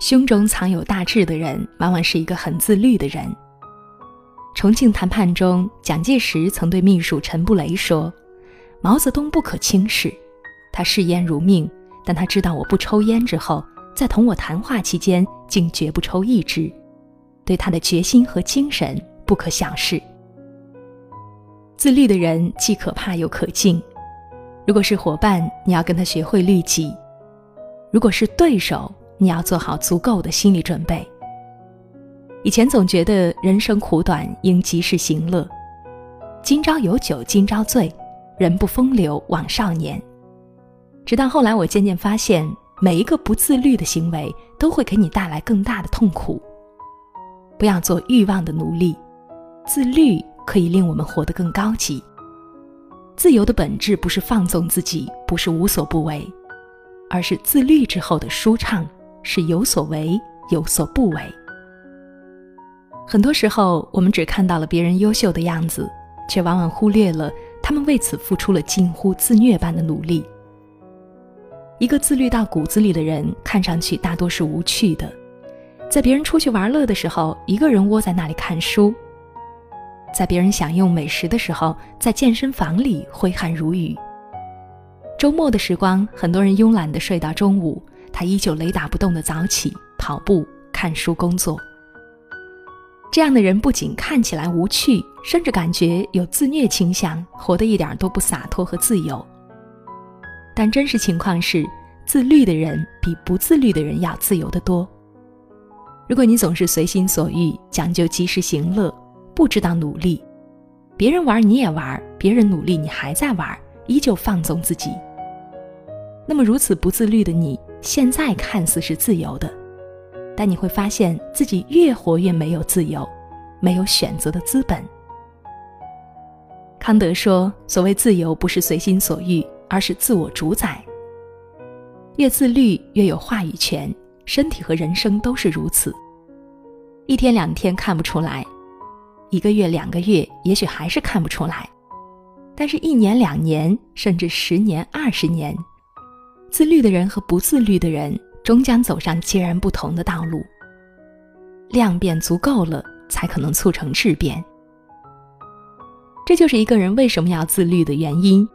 胸中藏有大志的人，往往是一个很自律的人。重庆谈判中，蒋介石曾对秘书陈布雷说：“毛泽东不可轻视，他视烟如命，但他知道我不抽烟之后，在同我谈话期间竟绝不抽一支，对他的决心和精神不可小视。”自律的人既可怕又可敬。如果是伙伴，你要跟他学会律己；如果是对手，你要做好足够的心理准备。以前总觉得人生苦短，应及时行乐。今朝有酒今朝醉，人不风流枉少年。直到后来，我渐渐发现，每一个不自律的行为都会给你带来更大的痛苦。不要做欲望的奴隶，自律。可以令我们活得更高级。自由的本质不是放纵自己，不是无所不为，而是自律之后的舒畅，是有所为，有所不为。很多时候，我们只看到了别人优秀的样子，却往往忽略了他们为此付出了近乎自虐般的努力。一个自律到骨子里的人，看上去大多是无趣的，在别人出去玩乐的时候，一个人窝在那里看书。在别人享用美食的时候，在健身房里挥汗如雨。周末的时光，很多人慵懒地睡到中午，他依旧雷打不动的早起跑步、看书、工作。这样的人不仅看起来无趣，甚至感觉有自虐倾向，活得一点都不洒脱和自由。但真实情况是，自律的人比不自律的人要自由得多。如果你总是随心所欲，讲究及时行乐。不知道努力，别人玩你也玩，别人努力你还在玩，依旧放纵自己。那么如此不自律的你，现在看似是自由的，但你会发现自己越活越没有自由，没有选择的资本。康德说：“所谓自由，不是随心所欲，而是自我主宰。越自律越有话语权，身体和人生都是如此。一天两天看不出来。”一个月、两个月，也许还是看不出来，但是，一年、两年，甚至十年、二十年，自律的人和不自律的人终将走上截然不同的道路。量变足够了，才可能促成质变。这就是一个人为什么要自律的原因，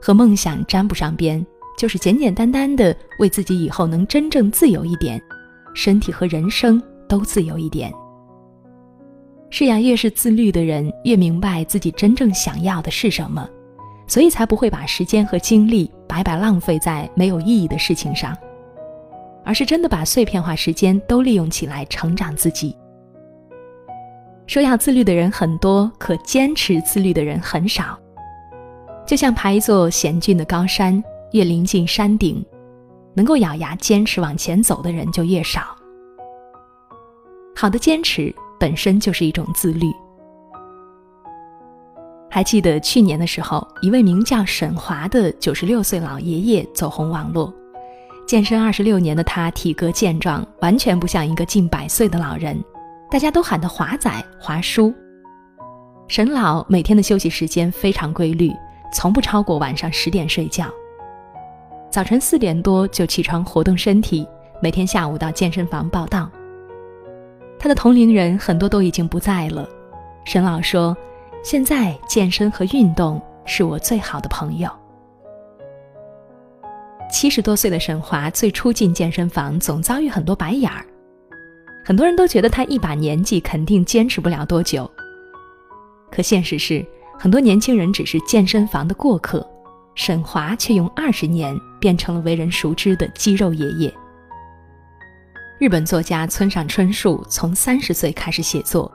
和梦想沾不上边，就是简简单单的为自己以后能真正自由一点，身体和人生都自由一点。是呀，越是自律的人，越明白自己真正想要的是什么，所以才不会把时间和精力白白浪费在没有意义的事情上，而是真的把碎片化时间都利用起来成长自己。说要自律的人很多，可坚持自律的人很少。就像爬一座险峻的高山，越临近山顶，能够咬牙坚持往前走的人就越少。好的坚持。本身就是一种自律。还记得去年的时候，一位名叫沈华的九十六岁老爷爷走红网络。健身二十六年的他，体格健壮，完全不像一个近百岁的老人。大家都喊他“华仔”“华叔”。沈老每天的休息时间非常规律，从不超过晚上十点睡觉。早晨四点多就起床活动身体，每天下午到健身房报道。他的同龄人很多都已经不在了，沈老说：“现在健身和运动是我最好的朋友。”七十多岁的沈华最初进健身房总遭遇很多白眼儿，很多人都觉得他一把年纪肯定坚持不了多久。可现实是，很多年轻人只是健身房的过客，沈华却用二十年变成了为人熟知的肌肉爷爷。日本作家村上春树从三十岁开始写作，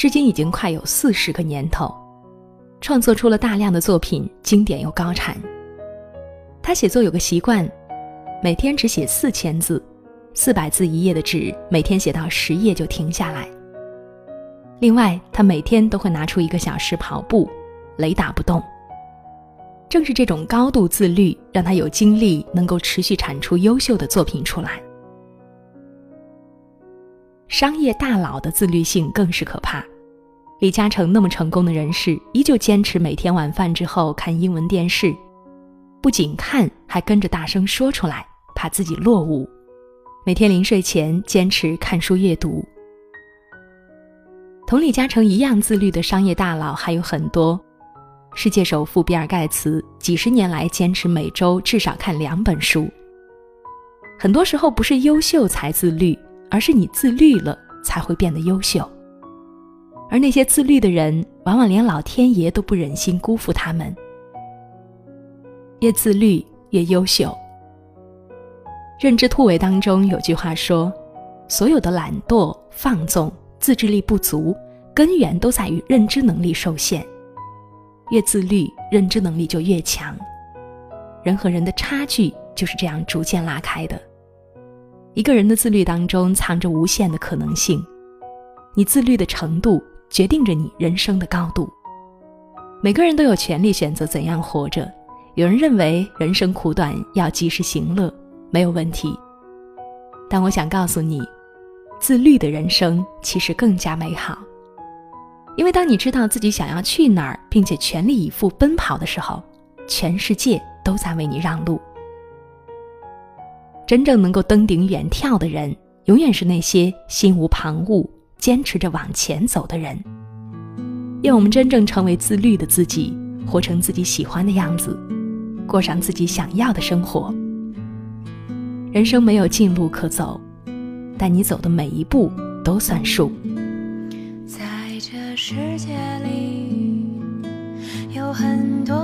至今已经快有四十个年头，创作出了大量的作品，经典又高产。他写作有个习惯，每天只写四千字，四百字一页的纸，每天写到十页就停下来。另外，他每天都会拿出一个小时跑步，雷打不动。正是这种高度自律，让他有精力能够持续产出优秀的作品出来。商业大佬的自律性更是可怕。李嘉诚那么成功的人士，依旧坚持每天晚饭之后看英文电视，不仅看，还跟着大声说出来，怕自己落伍。每天临睡前坚持看书阅读。同李嘉诚一样自律的商业大佬还有很多。世界首富比尔·盖茨几十年来坚持每周至少看两本书。很多时候不是优秀才自律，而是你自律了才会变得优秀。而那些自律的人，往往连老天爷都不忍心辜负他们。越自律越优秀。认知突围当中有句话说：“所有的懒惰、放纵、自制力不足，根源都在于认知能力受限。越自律，认知能力就越强。人和人的差距就是这样逐渐拉开的。一个人的自律当中藏着无限的可能性，你自律的程度决定着你人生的高度。每个人都有权利选择怎样活着。有人认为人生苦短，要及时行乐。没有问题，但我想告诉你，自律的人生其实更加美好。因为当你知道自己想要去哪儿，并且全力以赴奔跑的时候，全世界都在为你让路。真正能够登顶远眺的人，永远是那些心无旁骛、坚持着往前走的人。愿我们真正成为自律的自己，活成自己喜欢的样子，过上自己想要的生活。人生没有近路可走，但你走的每一步都算数。在这世界里，有很多